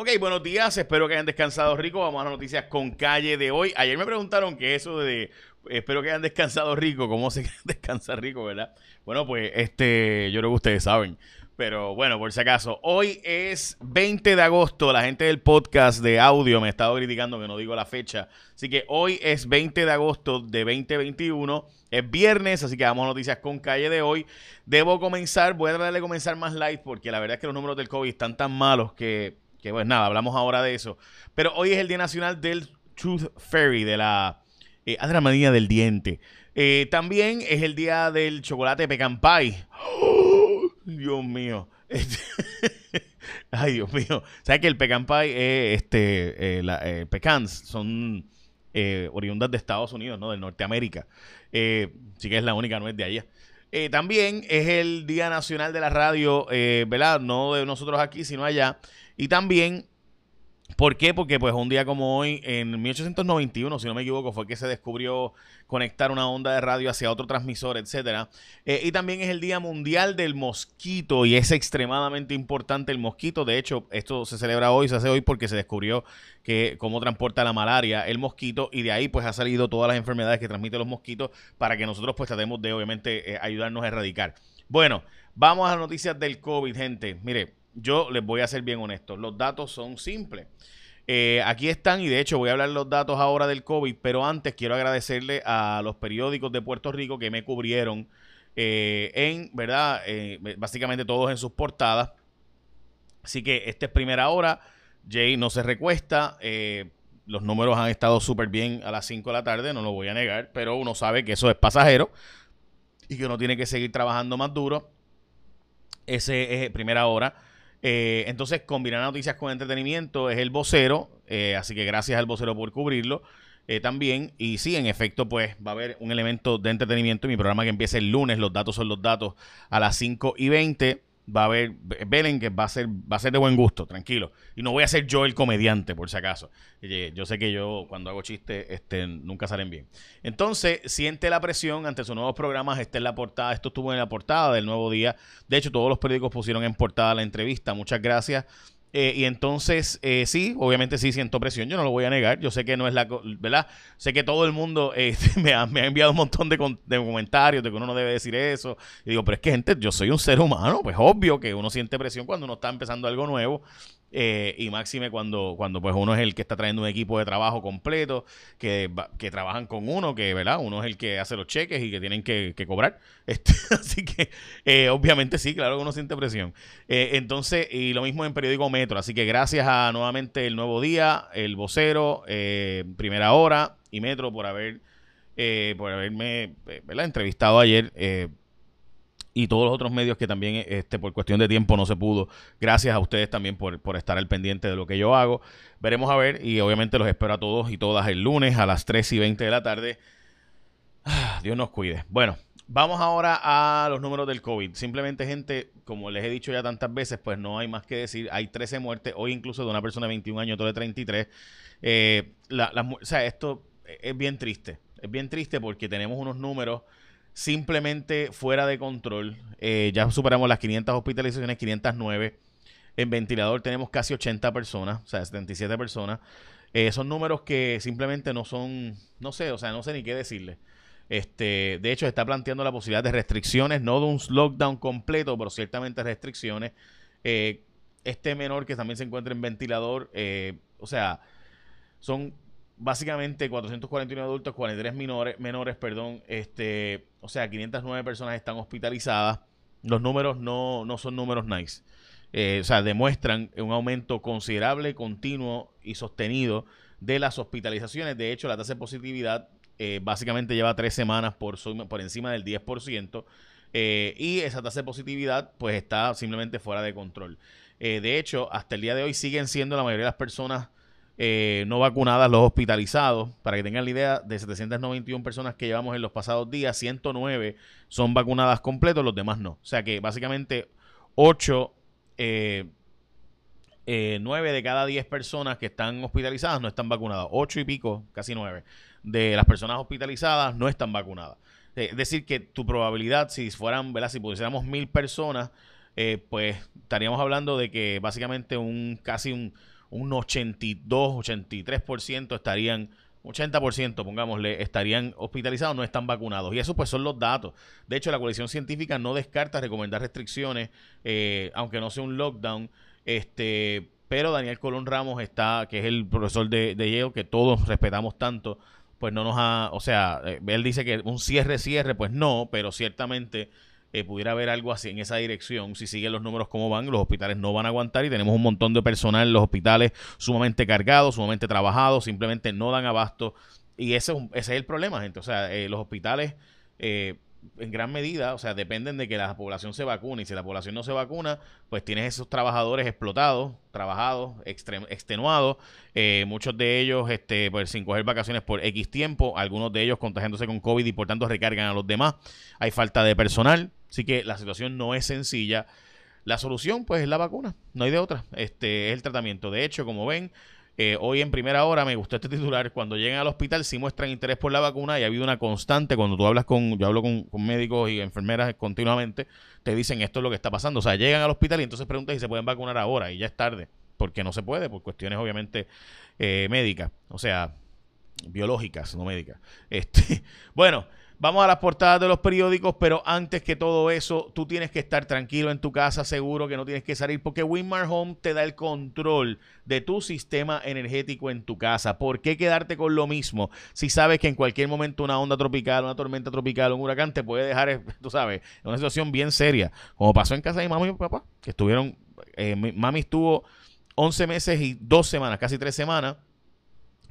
Ok, buenos días, espero que hayan descansado rico. Vamos a las noticias con calle de hoy. Ayer me preguntaron que eso de espero que hayan descansado rico, ¿cómo se descansa rico, verdad? Bueno, pues este, yo creo que ustedes saben. Pero bueno, por si acaso, hoy es 20 de agosto. La gente del podcast de audio me ha estado criticando que no digo la fecha. Así que hoy es 20 de agosto de 2021. Es viernes, así que vamos a noticias con calle de hoy. Debo comenzar, voy a tratar de comenzar más light porque la verdad es que los números del COVID están tan malos que, que pues nada, hablamos ahora de eso. Pero hoy es el Día Nacional del Truth Fairy, de la eh, del diente. Eh, también es el día del chocolate pecan pie. Dios mío. Ay, Dios mío. ¿Sabes que el pecan pie es este, eh, eh, pecans son oriundas de Estados Unidos, ¿no? De Norteamérica. sí que es la única nuez de allá. También es el Día Nacional de la Radio, ¿verdad? No de nosotros aquí, sino allá. Y también ¿Por qué? Porque pues un día como hoy, en 1891, si no me equivoco, fue que se descubrió conectar una onda de radio hacia otro transmisor, etcétera. Eh, y también es el Día Mundial del Mosquito y es extremadamente importante el mosquito. De hecho, esto se celebra hoy, se hace hoy porque se descubrió que cómo transporta la malaria el mosquito y de ahí pues ha salido todas las enfermedades que transmiten los mosquitos para que nosotros pues tratemos de obviamente eh, ayudarnos a erradicar. Bueno, vamos a las noticias del COVID, gente. Mire, yo les voy a ser bien honesto, los datos son simples. Eh, aquí están y de hecho voy a hablar los datos ahora del COVID, pero antes quiero agradecerle a los periódicos de Puerto Rico que me cubrieron eh, en, ¿verdad? Eh, básicamente todos en sus portadas. Así que esta es primera hora. Jay no se recuesta. los números han estado súper bien a las 5 de la tarde, no lo voy a negar, pero uno sabe que eso es pasajero y que uno tiene que seguir trabajando más duro. Ese es primera hora. Eh, entonces, combinar noticias con entretenimiento es el vocero, eh, así que gracias al vocero por cubrirlo eh, también. Y sí, en efecto, pues va a haber un elemento de entretenimiento. Mi programa que empieza el lunes, los datos son los datos a las 5 y 20 va a haber Belén que va a ser va a ser de buen gusto, tranquilo. Y no voy a ser yo el comediante, por si acaso. Yo sé que yo cuando hago chistes este, nunca salen bien. Entonces, siente la presión ante sus nuevos programas. Este en la portada, esto estuvo en la portada del nuevo día. De hecho, todos los periódicos pusieron en portada la entrevista. Muchas gracias. Eh, y entonces, eh, sí, obviamente sí siento presión, yo no lo voy a negar, yo sé que no es la, ¿verdad? Sé que todo el mundo eh, me, ha, me, ha, enviado un montón de, de, comentarios de que uno no debe decir eso. Y digo, pero es que gente, yo soy un ser humano, pues obvio que uno siente presión cuando uno está empezando algo nuevo. Eh, y máxime cuando, cuando pues uno es el que está trayendo un equipo de trabajo completo, que, que trabajan con uno, que verdad, uno es el que hace los cheques y que tienen que, cobrar. Este, así que eh, obviamente sí, claro que uno siente presión. Eh, entonces, y lo mismo en periódico Metro. Así que gracias a nuevamente el nuevo día, el vocero, primera hora y Metro por haber por haberme entrevistado ayer y todos los otros medios que también este, por cuestión de tiempo no se pudo. Gracias a ustedes también por, estar al pendiente de lo que yo hago. Veremos a ver y obviamente los espero a todos y todas el lunes a las 3 y 20 de la tarde. Dios nos cuide. Bueno, vamos ahora a los números del COVID. Simplemente gente, como les he dicho ya tantas veces, pues no hay más que decir. Hay 13 muertes, hoy incluso de una persona de 21 años, otro de 33. Eh, o sea, esto es bien triste. Es bien triste porque tenemos unos números simplemente fuera de control. Eh, ya superamos las 500 hospitalizaciones, 509. En ventilador tenemos casi 80 personas, o sea, 77 personas. Eh, son números que simplemente no son, no sé, o sea, no sé ni qué decirle. Este, de hecho, está planteando la posibilidad de restricciones, no de un lockdown completo, pero ciertamente restricciones. Eh, este menor que también se encuentra en ventilador, o sea, son básicamente 441 adultos, 43 menores, menores, perdón, este, o sea, 509 personas están hospitalizadas. Los números no, no son números nice. Eh, o sea, demuestran un aumento considerable, continuo y sostenido de las hospitalizaciones. De hecho, la tasa de positividad eh, básicamente lleva tres semanas por, por encima del 10%. Eh, y esa tasa de positividad pues está simplemente fuera de control. de hecho, hasta el día de hoy siguen siendo la mayoría de las personas eh, no vacunadas los hospitalizados. Para que tengan la idea, de 791 personas que llevamos en los pasados días, 109 son vacunadas completos, los demás no. O sea que básicamente 8, 9 eh, eh, de cada 10 personas que están hospitalizadas no están vacunadas. 8 y pico, casi 9, de las personas hospitalizadas no están vacunadas. Es decir, que tu probabilidad, si fueran, ¿verdad? Si pusiéramos mil personas, pues estaríamos hablando de que básicamente un casi un un 82, 83% estarían 80%, pongámosle, estarían hospitalizados, no están vacunados. Y eso pues son los datos. De hecho, la coalición científica no descarta recomendar restricciones, eh, aunque no sea un lockdown. Este, pero Daniel Colón Ramos está, que es el profesor de, de Yale, que todos respetamos tanto, pues no nos ha, o sea, eh, él dice que un cierre, cierre, pues no, pero ciertamente eh, pudiera haber algo así en esa dirección. Si siguen los números como van, los hospitales no van a aguantar y tenemos un montón de personal en los hospitales sumamente cargados, sumamente trabajados, simplemente no dan abasto. Y ese, es el problema, gente. O sea, eh, los hospitales... Eh, en gran medida, o sea, dependen de que la población se vacune. Y si la población no se vacuna, pues tienes esos trabajadores explotados, trabajados, extenuados, muchos de ellos este, pues, sin coger vacaciones por X tiempo, algunos de ellos contagiándose con COVID y por tanto recargan a los demás. Hay falta de personal, así que la situación no es sencilla. La solución, pues, es la vacuna, no hay de otra. Este es el tratamiento. De hecho, como ven, eh, hoy en primera hora me gustó este titular. Cuando llegan al hospital sí muestran interés por la vacuna y ha habido una constante. Cuando tú hablas con, yo hablo con, médicos y enfermeras continuamente, te dicen esto es lo que está pasando. O sea, llegan al hospital y entonces preguntan si se pueden vacunar ahora y ya es tarde. Porque no se puede, por cuestiones obviamente eh, médicas. O sea, biológicas, no médicas. Este, bueno, Vamos a las portadas de los periódicos, pero antes que todo eso, tú tienes que estar tranquilo en tu casa, seguro que no tienes que salir, porque Winmar Home te da el control de tu sistema energético en tu casa. ¿Por qué quedarte con lo mismo si sabes que en cualquier momento una onda tropical, una tormenta tropical, un huracán te puede dejar, tú sabes, en una situación bien seria? Como pasó en casa de mi mamá y mi papá, que estuvieron, eh, mami estuvo 11 meses y 2 semanas, casi 3 semanas,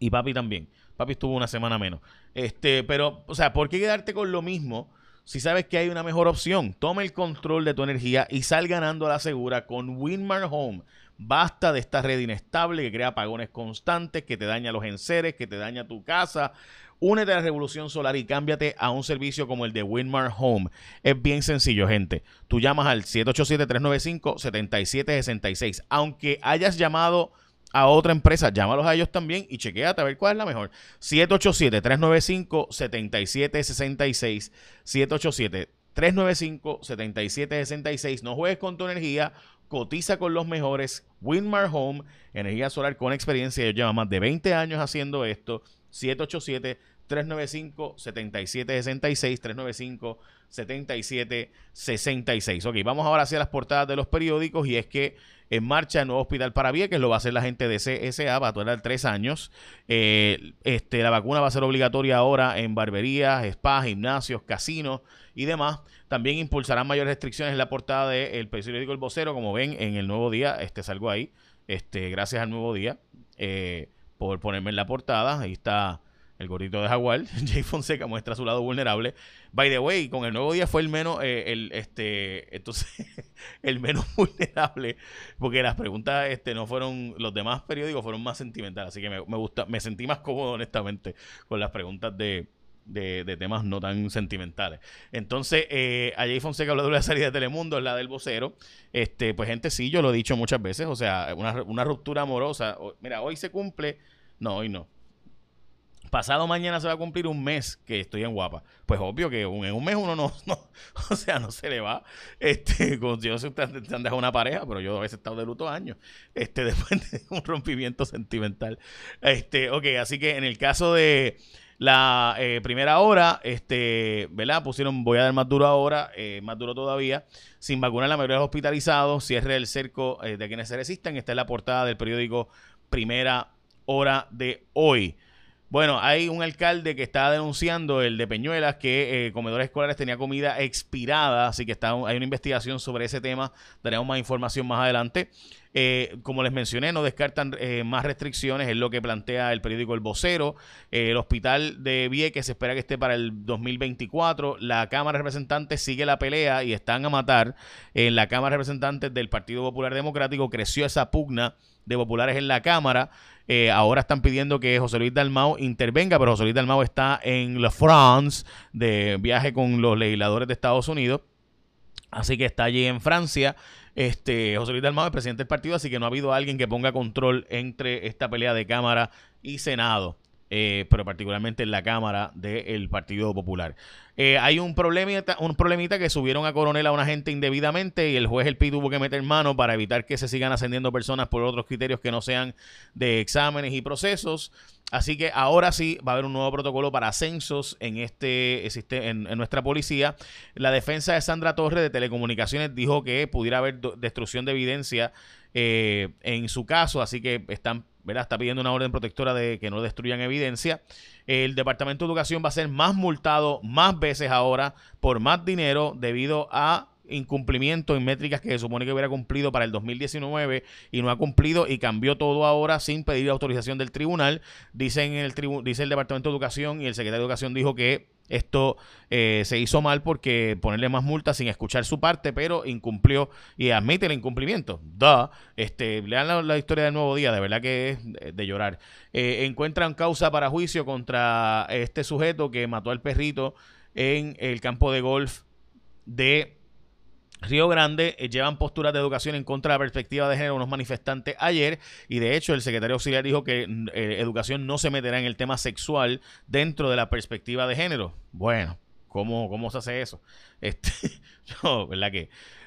y papi también. Papi estuvo una semana menos. Este, pero, o sea, ¿por qué quedarte con lo mismo si sabes que hay una mejor opción? Toma el control de tu energía y sal ganando a la segura con Winmar Home. Basta de esta red inestable que crea apagones constantes, que te daña los enseres, que te daña tu casa. Únete a la revolución solar y cámbiate a un servicio como el de Winmar Home. Es bien sencillo, gente. Tú llamas al 787-395-7766. Aunque hayas llamado a otra empresa, llámalos a ellos también y chequeate a ver cuál es la mejor. 787-395-7766. 787-395-7766. No juegues con tu energía, cotiza con los mejores. Winmar Home, energía solar con experiencia. Ellos llevan más de 20 años haciendo esto. 787 395-7766, 395-7766. Ok, vamos ahora hacia las portadas de los periódicos y es que en marcha el nuevo hospital para que lo va a hacer la gente de CSA, va a durar tres años. Eh, este, la vacuna va a ser obligatoria ahora en barberías, spas, gimnasios, casinos y demás. También impulsarán mayores restricciones en la portada del periódico El Vocero, como ven en el nuevo día, este salgo ahí, este, gracias al nuevo día, eh, por ponerme en la portada, ahí está el gordito de Jaguar, Jay Fonseca muestra su lado vulnerable. By the way, con el nuevo día fue el menos, eh, el, este, entonces, el menos vulnerable, porque las preguntas, este, no fueron, los demás periódicos fueron más sentimentales, así que me, gusta, me sentí más cómodo, honestamente, con las preguntas de, de, temas no tan sentimentales. Entonces, eh, a Jay Fonseca habló de la salida de Telemundo, la del vocero. Este, pues, gente, sí, yo lo he dicho muchas veces, o sea, una ruptura amorosa. Mira, hoy se cumple, no, hoy no pasado mañana se va a cumplir un mes que estoy en guapa. Pues obvio que en un mes uno no, o sea, no se le va. Este, yo sé te han dejado una pareja, pero yo a veces he estado de luto años. Este, después de un rompimiento sentimental. Este, ok, así que en el caso de la eh, primera hora, este, ¿verdad? Pusieron, voy a dar más duro ahora, eh, más duro todavía, sin vacunar la mayoría de los hospitalizados, cierre el cerco eh, de quienes se resistan. Esta es la portada del periódico Primera Hora de hoy. Bueno, hay un alcalde que está denunciando, el de Peñuelas, que eh, comedores escolares tenía comida expirada, así que está, hay una investigación sobre ese tema, daremos más información más adelante. Eh, como les mencioné, no descartan eh, más restricciones, es lo que plantea el periódico El Vocero. el hospital de Vieques se espera que esté para el 2024. La Cámara de Representantes sigue la pelea y están a matar. En la Cámara de Representantes del Partido Popular Democrático creció esa pugna de populares en la Cámara. Eh, ahora están pidiendo que José Luis Dalmau intervenga, pero José Luis Dalmau está en La France de viaje con los legisladores de Estados Unidos. Así que está allí en Francia. Este, José Luis Dalmau es presidente del partido, así que no ha habido alguien que ponga control entre esta pelea de Cámara y Senado. Eh, pero particularmente en la Cámara del Partido Popular. Eh, hay un problemita, un problemita que subieron a coronel a una gente indebidamente y el juez El Pi tuvo que meter mano para evitar que se sigan ascendiendo personas por otros criterios que no sean de exámenes y procesos. Así que ahora sí va a haber un nuevo protocolo para ascensos en este en, en nuestra policía. La defensa de Sandra Torres de Telecomunicaciones dijo que pudiera haber destrucción de evidencia eh, en su caso, así que están ¿verdad? Está pidiendo una orden protectora de que no destruyan evidencia. El Departamento de Educación va a ser más multado más veces ahora por más dinero debido a incumplimiento en métricas que se supone que hubiera cumplido para el 2019 y no ha cumplido y cambió todo ahora sin pedir autorización del tribunal. Dicen el dice el Departamento de Educación y el secretario de Educación dijo que esto eh, se hizo mal porque ponerle más multas sin escuchar su parte, pero incumplió y admite el incumplimiento. Da, este, lean la, historia del nuevo día, de verdad que es de llorar. Eh, encuentran causa para juicio contra este sujeto que mató al perrito en el campo de golf de Río Grande eh, llevan posturas de educación en contra de la perspectiva de género unos manifestantes ayer y de hecho el secretario auxiliar dijo que mm, eh, educación no se meterá en el tema sexual dentro de la perspectiva de género. Bueno, ¿cómo, cómo se hace eso? Este, ¿verdad?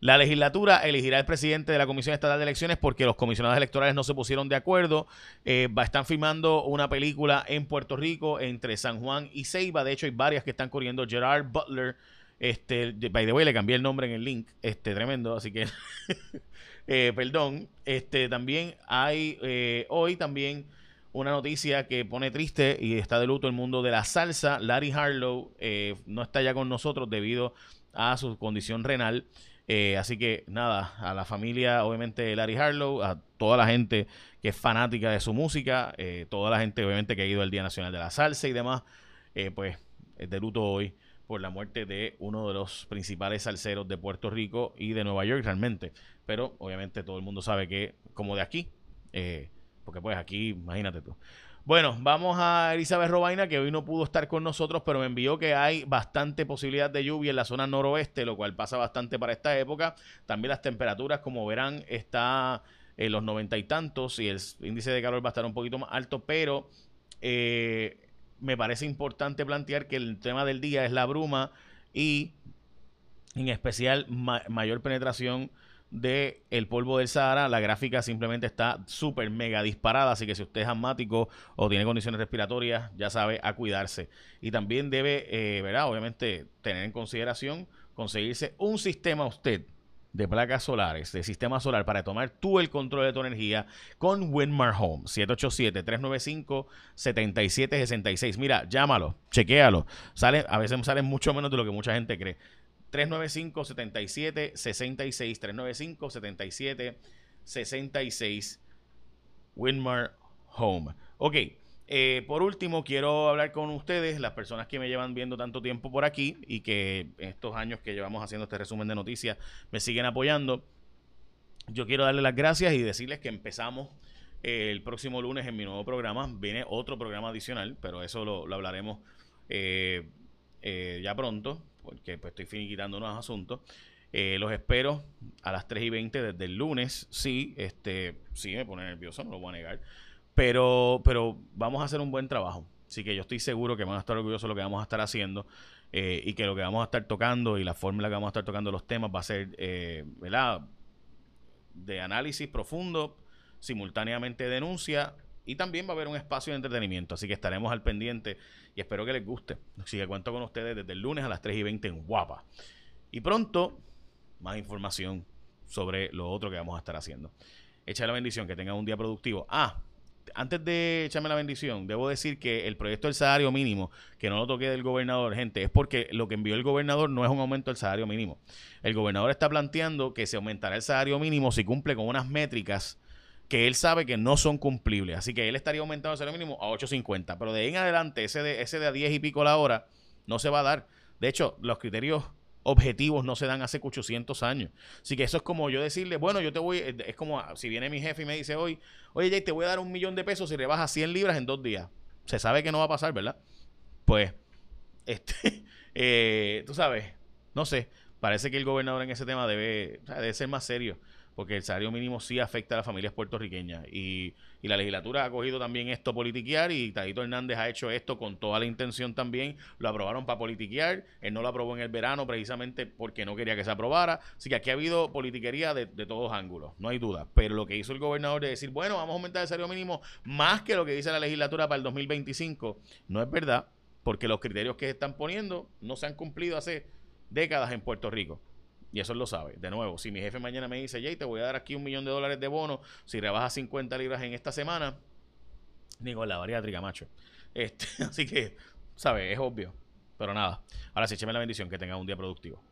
La legislatura elegirá el presidente de la Comisión Estatal de Elecciones porque los comisionados electorales no se pusieron de acuerdo. Eh, están filmando una película en Puerto Rico entre San Juan y Ceiba. De hecho, hay varias que están corriendo. Gerard Butler este, by the way, le cambié el nombre en el link. Este, tremendo, así que. eh, perdón. Este, también hay eh, hoy también una noticia que pone triste y está de luto el mundo de la salsa. Larry Harlow eh, no está ya con nosotros debido a su condición renal. Eh, así que nada, a la familia, obviamente, de Larry Harlow, a toda la gente que es fanática de su música, toda la gente, obviamente, que ha ido al Día Nacional de la Salsa y demás, pues es de luto hoy por la muerte de uno de los principales salseros de Puerto Rico y de Nueva York realmente. Pero obviamente todo el mundo sabe que como de aquí, eh, porque pues aquí, imagínate tú. Bueno, vamos a Elizabeth Robaina, que hoy no pudo estar con nosotros, pero me envió que hay bastante posibilidad de lluvia en la zona noroeste, lo cual pasa bastante para esta época. También las temperaturas, como verán, está en los noventa y tantos y el índice de calor va a estar un poquito más alto, pero eh, me parece importante plantear que el tema del día es la bruma y en especial mayor penetración del el polvo del Sahara. La gráfica simplemente está súper mega disparada, así que si usted es asmático o tiene condiciones respiratorias, ya sabe a cuidarse. Y también debe, eh. Obviamente, tener en consideración conseguirse un sistema usted de placas solares, de sistema solar para tomar tú el control de tu energía con Winmar Home. 787-395-7766. Mira, llámalo, chequéalo. Sale, a veces sale mucho menos de lo que mucha gente cree. 395-7766. 395-7766. Winmar Home. Ok. Eh, por último, quiero hablar con ustedes, las personas que me llevan viendo tanto tiempo por aquí y que estos años que llevamos haciendo este resumen de noticias me siguen apoyando. Yo quiero darles las gracias y decirles que empezamos eh, el próximo lunes en mi nuevo programa. Viene otro programa adicional, pero eso lo, hablaremos eh, ya pronto, porque pues, estoy finiquitando unos asuntos. los espero a las 3 y 20 desde el lunes. Sí, este, sí me pone nervioso, no lo voy a negar. Pero, pero vamos a hacer un buen trabajo. Así que yo estoy seguro que van a estar orgullosos de lo que vamos a estar haciendo eh, y que lo que vamos a estar tocando y la forma en la que vamos a estar tocando los temas va a ser, eh, ¿verdad? De análisis profundo, simultáneamente denuncia y también va a haber un espacio de entretenimiento. Así que estaremos al pendiente y espero que les guste. Así que cuento con ustedes desde el lunes a las 3 y 20 en Guapa. Y pronto, más información sobre lo otro que vamos a estar haciendo. Echa la bendición, que tengan un día productivo. Ah, antes de echarme la bendición, debo decir que el proyecto del salario mínimo, que no lo toque del gobernador, gente, es porque lo que envió el gobernador no es un aumento del salario mínimo. El gobernador está planteando que se aumentará el salario mínimo si cumple con unas métricas que él sabe que no son cumplibles. Así que él estaría aumentando el salario mínimo a 8.50. Pero de ahí en adelante, ese de, ese de a 10 y pico la hora, no se va a dar. De hecho, los criterios objetivos no se dan hace 800 años. Así que eso es como yo decirle, bueno, yo te voy, es como si viene mi jefe y me dice hoy, oye Jay, te voy a dar un millón de pesos si rebajas 100 libras en dos días. Se sabe que no va a pasar, ¿verdad? Pues, este, eh, tú sabes, no sé, parece que el gobernador en ese tema debe, debe ser más serio. Porque el salario mínimo sí afecta a las familias puertorriqueñas. Y, y la legislatura ha cogido también esto politiquear y Tadito Hernández ha hecho esto con toda la intención también. Lo aprobaron para politiquear. Él no lo aprobó en el verano precisamente porque no quería que se aprobara. Así que aquí ha habido politiquería de, de todos ángulos, no hay duda. Pero lo que hizo el gobernador de decir, bueno, vamos a aumentar el salario mínimo más que lo que dice la legislatura para el 2025, no es verdad, porque los criterios que están poniendo no se han cumplido hace décadas en Puerto Rico. Y eso lo sabe. De nuevo, si mi jefe mañana me dice, Jay, te voy a dar aquí un millón de dólares de bono si rebajas 50 libras en esta semana, digo, la bariátrica, macho. Este, así que, ¿sabes? Es obvio. Pero nada. Ahora sí, écheme la bendición. Que tenga un día productivo.